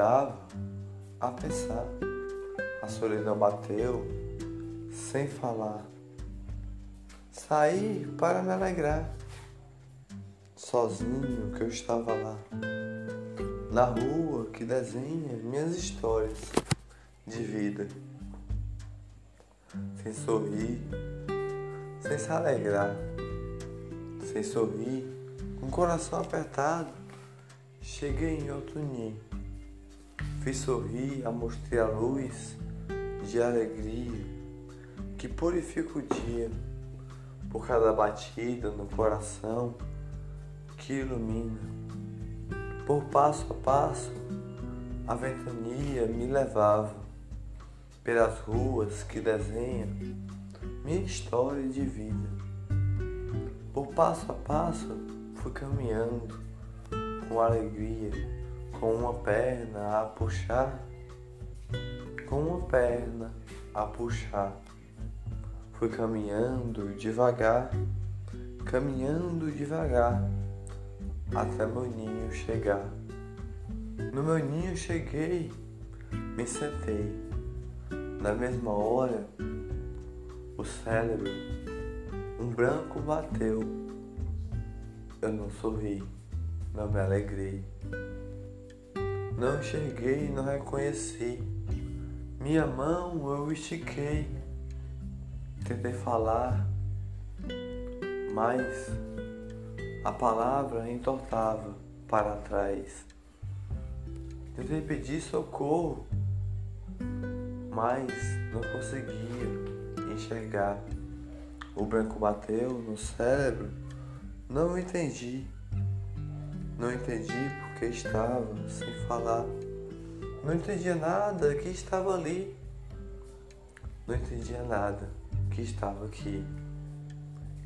andava a pensar. A solidão bateu sem falar. Saí para me alegrar, sozinho que eu estava lá, na rua que desenha minhas histórias de vida, sem sorrir, sem se alegrar, sem sorrir, com o coração apertado, cheguei em outro ninho, fiz sorrir, amostrei a luz de alegria que purifica o dia por cada batida no coração que ilumina. Por passo a passo, a ventania me levava pelas ruas que desenha minha história de vida. Por passo a passo, fui caminhando com alegria, com uma perna a puxar, com uma perna a puxar. Fui caminhando devagar, caminhando devagar, até meu ninho chegar. No meu ninho cheguei, me sentei. Na mesma hora, o cérebro, um branco bateu. Eu não sorri, não me alegrei. Não enxerguei, não reconheci. Minha mão eu estiquei Tentei falar, mas a palavra entortava para trás. Tentei pedir socorro, mas não conseguia enxergar. O branco bateu no cérebro, não entendi. Não entendi porque estava sem falar. Não entendia nada que estava ali. Não entendia nada que estava aqui.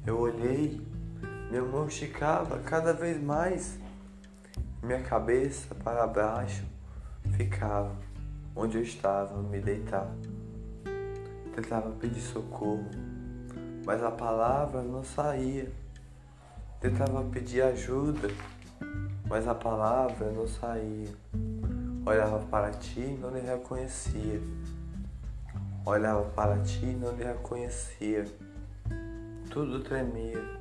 Eu olhei, minha mão esticava cada vez mais, minha cabeça para baixo ficava onde eu estava, me deitar. Tentava pedir socorro, mas a palavra não saía. Tentava pedir ajuda, mas a palavra não saía. Olhava para ti e não lhe reconhecia. Olhava para ti e não lhe reconhecia. Tudo tremia.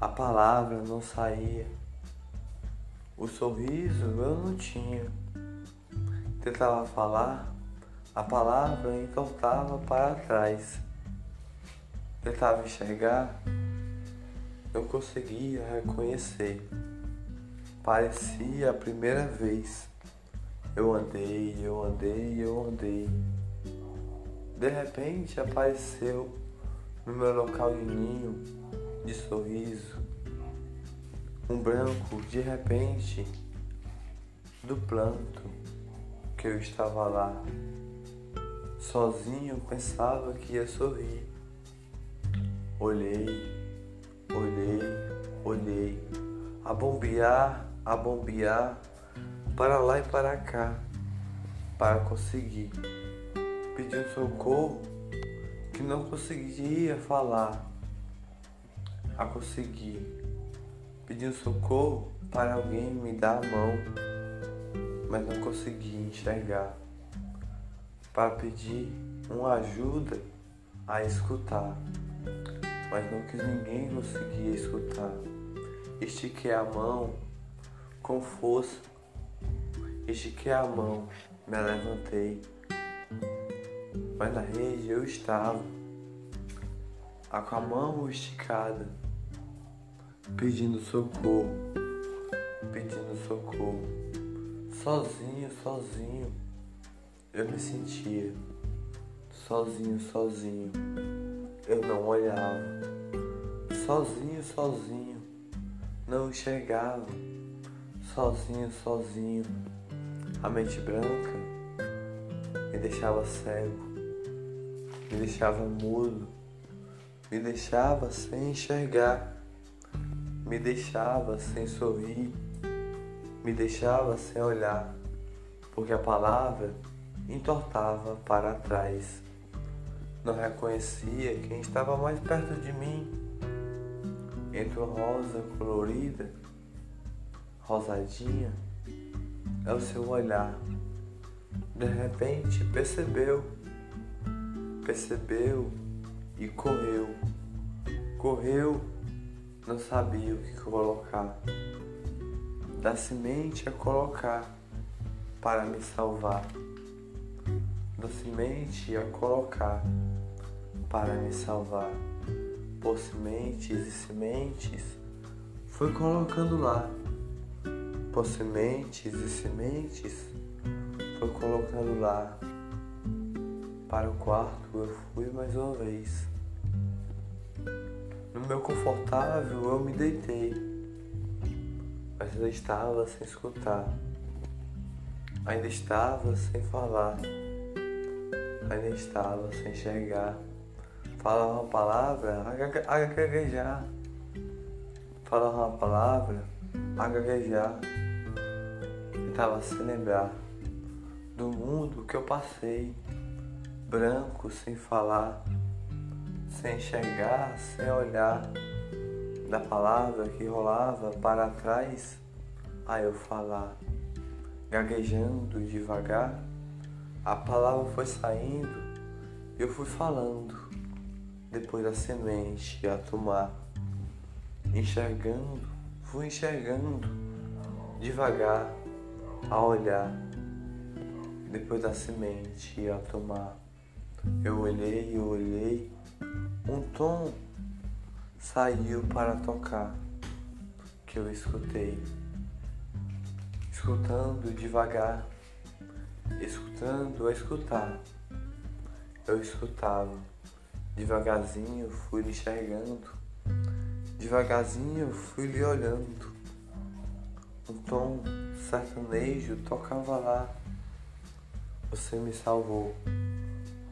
A palavra não saía. O sorriso eu não tinha. Tentava falar, a palavra entortava para trás. Tentava enxergar, eu conseguia reconhecer. Parecia a primeira vez. Eu andei, eu andei, eu andei. De repente apareceu no meu local de ninho de sorriso um branco de repente do planto que eu estava lá. Sozinho pensava que ia sorrir. Olhei, olhei, olhei, a bombear, a bombear, para lá e para cá, para conseguir pediu socorro que não conseguia falar a conseguir. Pediu socorro para alguém me dar a mão, mas não conseguia enxergar. Para pedir uma ajuda a escutar, mas não que ninguém conseguia escutar. Estiquei a mão com força, estiquei a mão, me levantei mas na rede eu estava, com a mão esticada, pedindo socorro, pedindo socorro, sozinho, sozinho, eu me sentia, sozinho, sozinho, eu não olhava, sozinho, sozinho, não enxergava, sozinho, sozinho, a mente branca me deixava cego me deixava mudo, me deixava sem enxergar, me deixava sem sorrir, me deixava sem olhar, porque a palavra entortava para trás. Não reconhecia quem estava mais perto de mim, entre uma rosa colorida, rosadinha, é o seu olhar. De repente percebeu, percebeu e correu. Correu, não sabia o que colocar. Da semente a colocar para me salvar. Da semente a colocar para me salvar. Por sementes e sementes, fui colocando lá. Por sementes e sementes, foi colocando lá. Para o quarto eu fui mais uma vez. No meu confortável eu me deitei, mas ainda estava sem escutar, ainda estava sem falar, ainda estava sem enxergar. Falava uma palavra a gaguejar, falava uma palavra a. Estava sem lembrar do mundo que eu passei, branco sem falar, sem enxergar, sem olhar, da palavra que rolava para trás a eu falar, gaguejando devagar, a palavra foi saindo, eu fui falando, depois da semente a tomar, enxergando, fui enxergando devagar a olhar depois da semente a tomar. Eu olhei, eu olhei, um tom saiu para tocar, que eu escutei. Escutando devagar, escutando a escutar. Eu escutava, devagarzinho fui lhe enxergando, devagarzinho fui lhe olhando. Um tom sertanejo tocava lá. Você me salvou,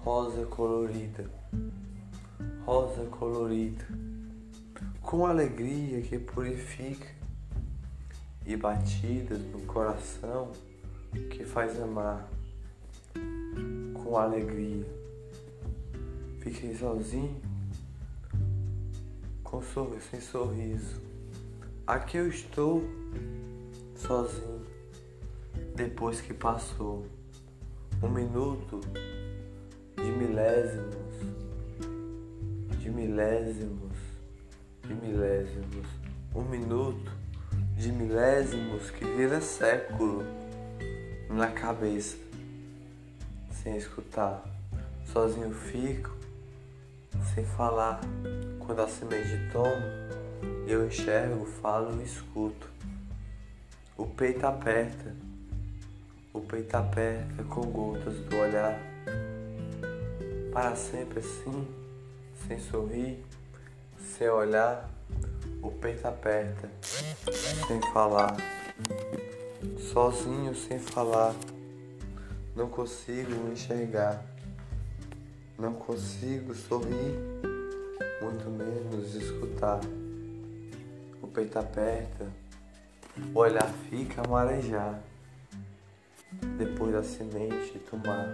rosa colorida, rosa colorida, com alegria que purifica. E batidas no coração que faz amar. Com alegria. Fiquei sozinho, com sorriso, sem sorriso. Aqui eu estou sozinho, depois que passou um minuto de milésimos, de milésimos, de milésimos, um minuto de milésimos que vira século na cabeça, sem escutar, sozinho fico, sem falar. Quando a semente toma, eu enxergo, falo e escuto. O peito aperta o peito aperta com gotas do olhar, para sempre assim, sem sorrir, sem olhar, o peito aperta, sem falar, sozinho sem falar, não consigo enxergar, não consigo sorrir, muito menos escutar. O peito aperta, o olhar fica a marejar depois da semente tomar,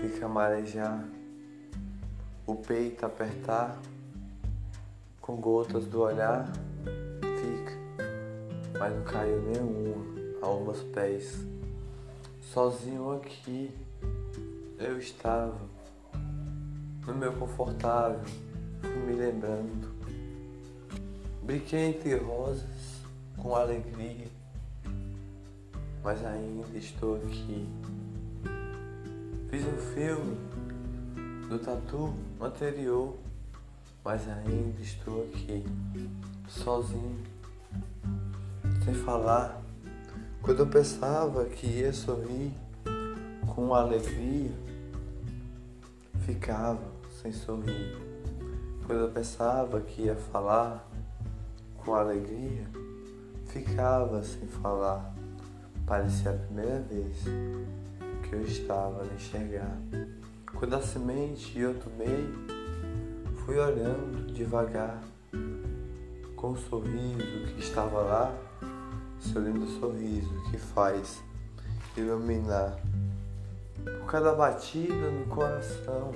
fica marejar, o peito apertar, com gotas do olhar, fica, mas não caiu nenhuma aos meus pés. Sozinho aqui, eu estava, no meu confortável, fui me lembrando. Brinquei entre rosas com alegria mas ainda estou aqui. Fiz um filme do tatu anterior, mas ainda estou aqui, sozinho, sem falar. Quando eu pensava que ia sorrir com alegria, ficava sem sorrir. Quando eu pensava que ia falar com alegria, ficava sem falar. Parecia a primeira vez que eu estava a enxergar. Quando a semente eu tomei, fui olhando devagar, com o sorriso que estava lá, seu lindo sorriso que faz iluminar. Por cada batida no coração,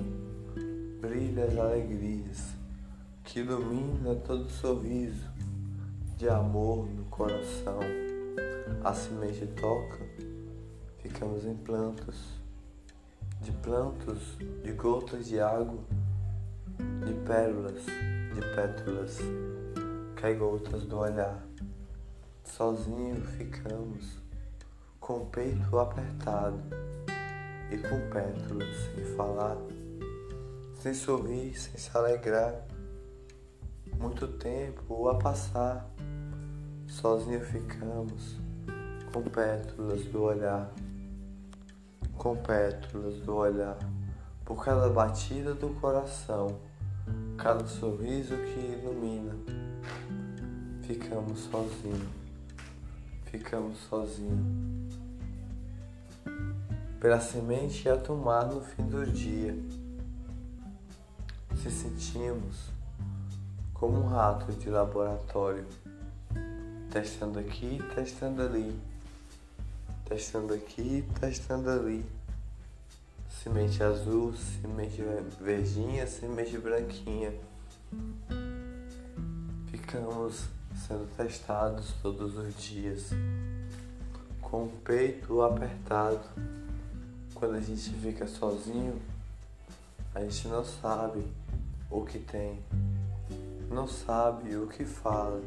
brilha as alegrias, que ilumina todo sorriso de amor no coração a semente toca, ficamos em plantos, de plantos, de gotas de água, de pérolas, de pétalas, cai gotas do olhar. Sozinho ficamos, com o peito apertado e com pétalas sem falar, sem sorrir, sem se alegrar. Muito tempo a passar, sozinho ficamos, com pétalas do olhar, com pétalas do olhar, por cada batida do coração, cada sorriso que ilumina. Ficamos sozinhos, ficamos sozinhos pela semente a tomar no fim do dia. Se sentimos como um rato de laboratório, testando aqui, testando ali, testando aqui, testando ali. Semente azul, semente verdinha, semente branquinha. Ficamos sendo testados todos os dias, com o peito apertado quando a gente fica sozinho, a gente não sabe o que tem, não sabe o que fala,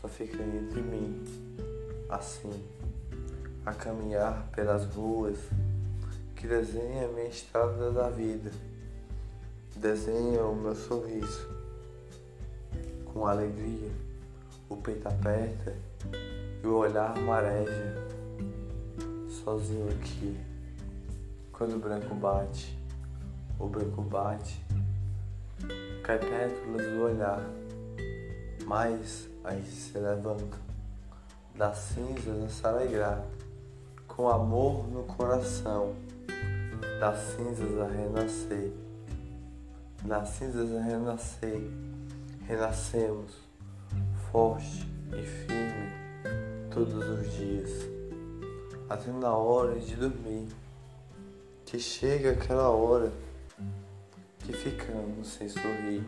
só fica entre mim, assim, a caminhar pelas ruas que desenha minha estrada da vida, desenha o meu sorriso, com alegria, o peito aperta e o olhar mareja, sozinho aqui. Quando o branco bate, o branco bate, cai pétalas do olhar, mas a gente se levanta, das cinzas a se alegrar, com amor no coração, das cinzas a renascer, das cinzas a renascer, renascemos, forte e firme, todos os dias, até na hora de dormir que chega aquela hora que ficamos sem sorrir,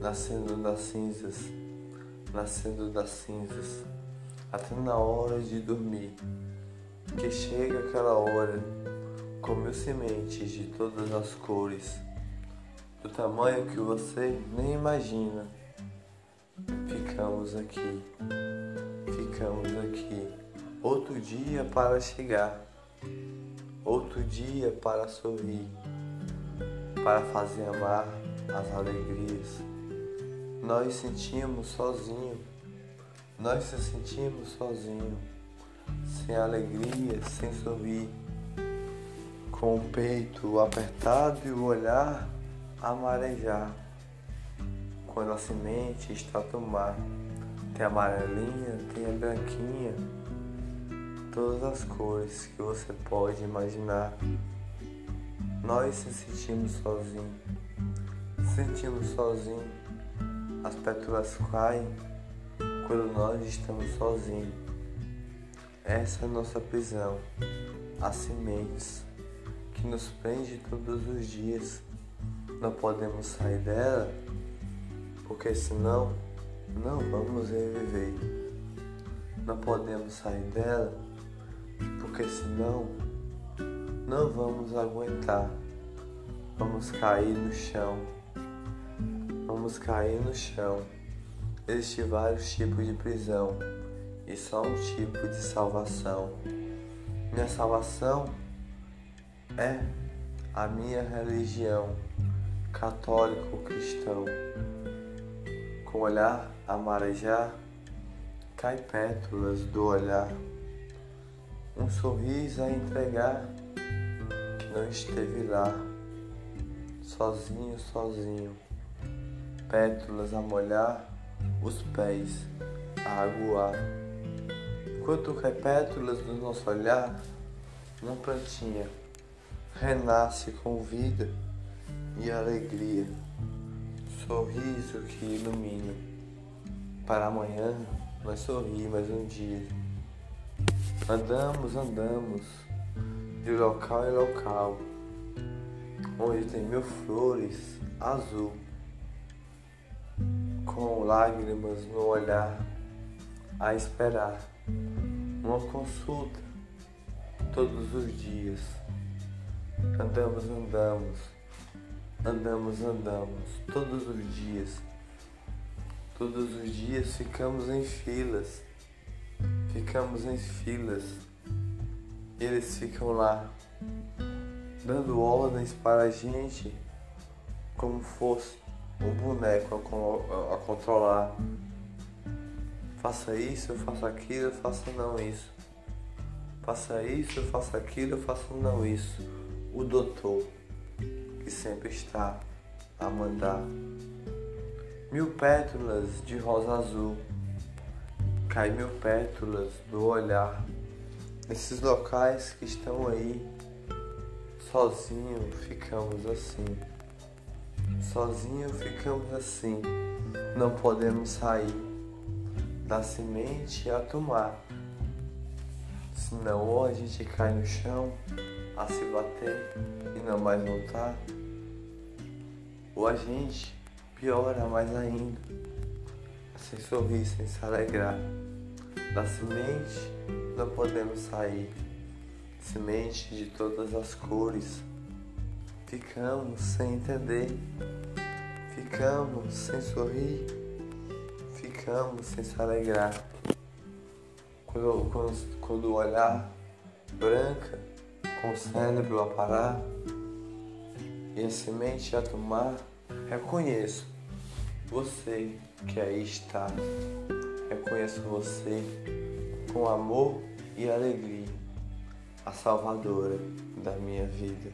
nascendo das cinzas, nascendo das cinzas, até na hora de dormir, que chega aquela hora com mil sementes de todas as cores, do tamanho que você nem imagina. Ficamos aqui, ficamos aqui, outro dia para chegar outro dia para sorrir, para fazer amar as alegrias. Nós sentimos sozinho, nós se sentimos sozinho, sem alegria, sem sorrir, com o peito apertado e o olhar a marejar. Quando a semente está a tomar, tem a amarelinha, tem a branquinha todas as cores que você pode imaginar. Nós se sentimos sozinhos, sentimos sozinhos. As pétalas caem quando nós estamos sozinhos. Essa é nossa prisão, as sementes que nos prende todos os dias. Não podemos sair dela, porque senão não vamos reviver. Não podemos sair dela porque senão não vamos aguentar. Vamos cair no chão. Vamos cair no chão. Existem vários tipos de prisão e só um tipo de salvação. Minha salvação é a minha religião, católico cristão. Com olhar a marejar, cai pétalas do olhar um sorriso a entregar que não esteve lá, sozinho, sozinho, pétalas a molhar, os pés a aguar. Enquanto cai pétalas do nosso olhar, uma plantinha renasce com vida e alegria, sorriso que ilumina. Para amanhã nós sorrir mais um dia. Andamos, andamos de local em local, onde tem mil flores azul, com lágrimas no olhar, a esperar uma consulta todos os dias. Andamos, andamos, andamos, andamos, todos os dias. Todos os dias ficamos em filas, ficamos em filas. Eles ficam lá, dando ordens para a gente como fosse um boneco a, a controlar. Faça isso, eu faço aquilo, eu faço não isso. Faça isso, eu faço aquilo, eu faço não isso. O doutor, que sempre está a mandar. Mil pétalas de rosa azul, cai mil pétalas do olhar. Nesses locais que estão aí, sozinho ficamos assim. Sozinho ficamos assim, não podemos sair da semente a tomar. Senão ou a gente cai no chão a se bater e não mais voltar, ou a gente piora mais ainda, sem sorrir, sem se alegrar. Da semente não podemos sair, semente de todas as cores ficamos sem entender, ficamos sem sorrir, ficamos sem se alegrar. Quando, quando, quando o olhar branca, com o cérebro a parar e a semente a tomar, reconheço você que aí está. Reconheço você com amor e alegria, a salvadora da minha vida.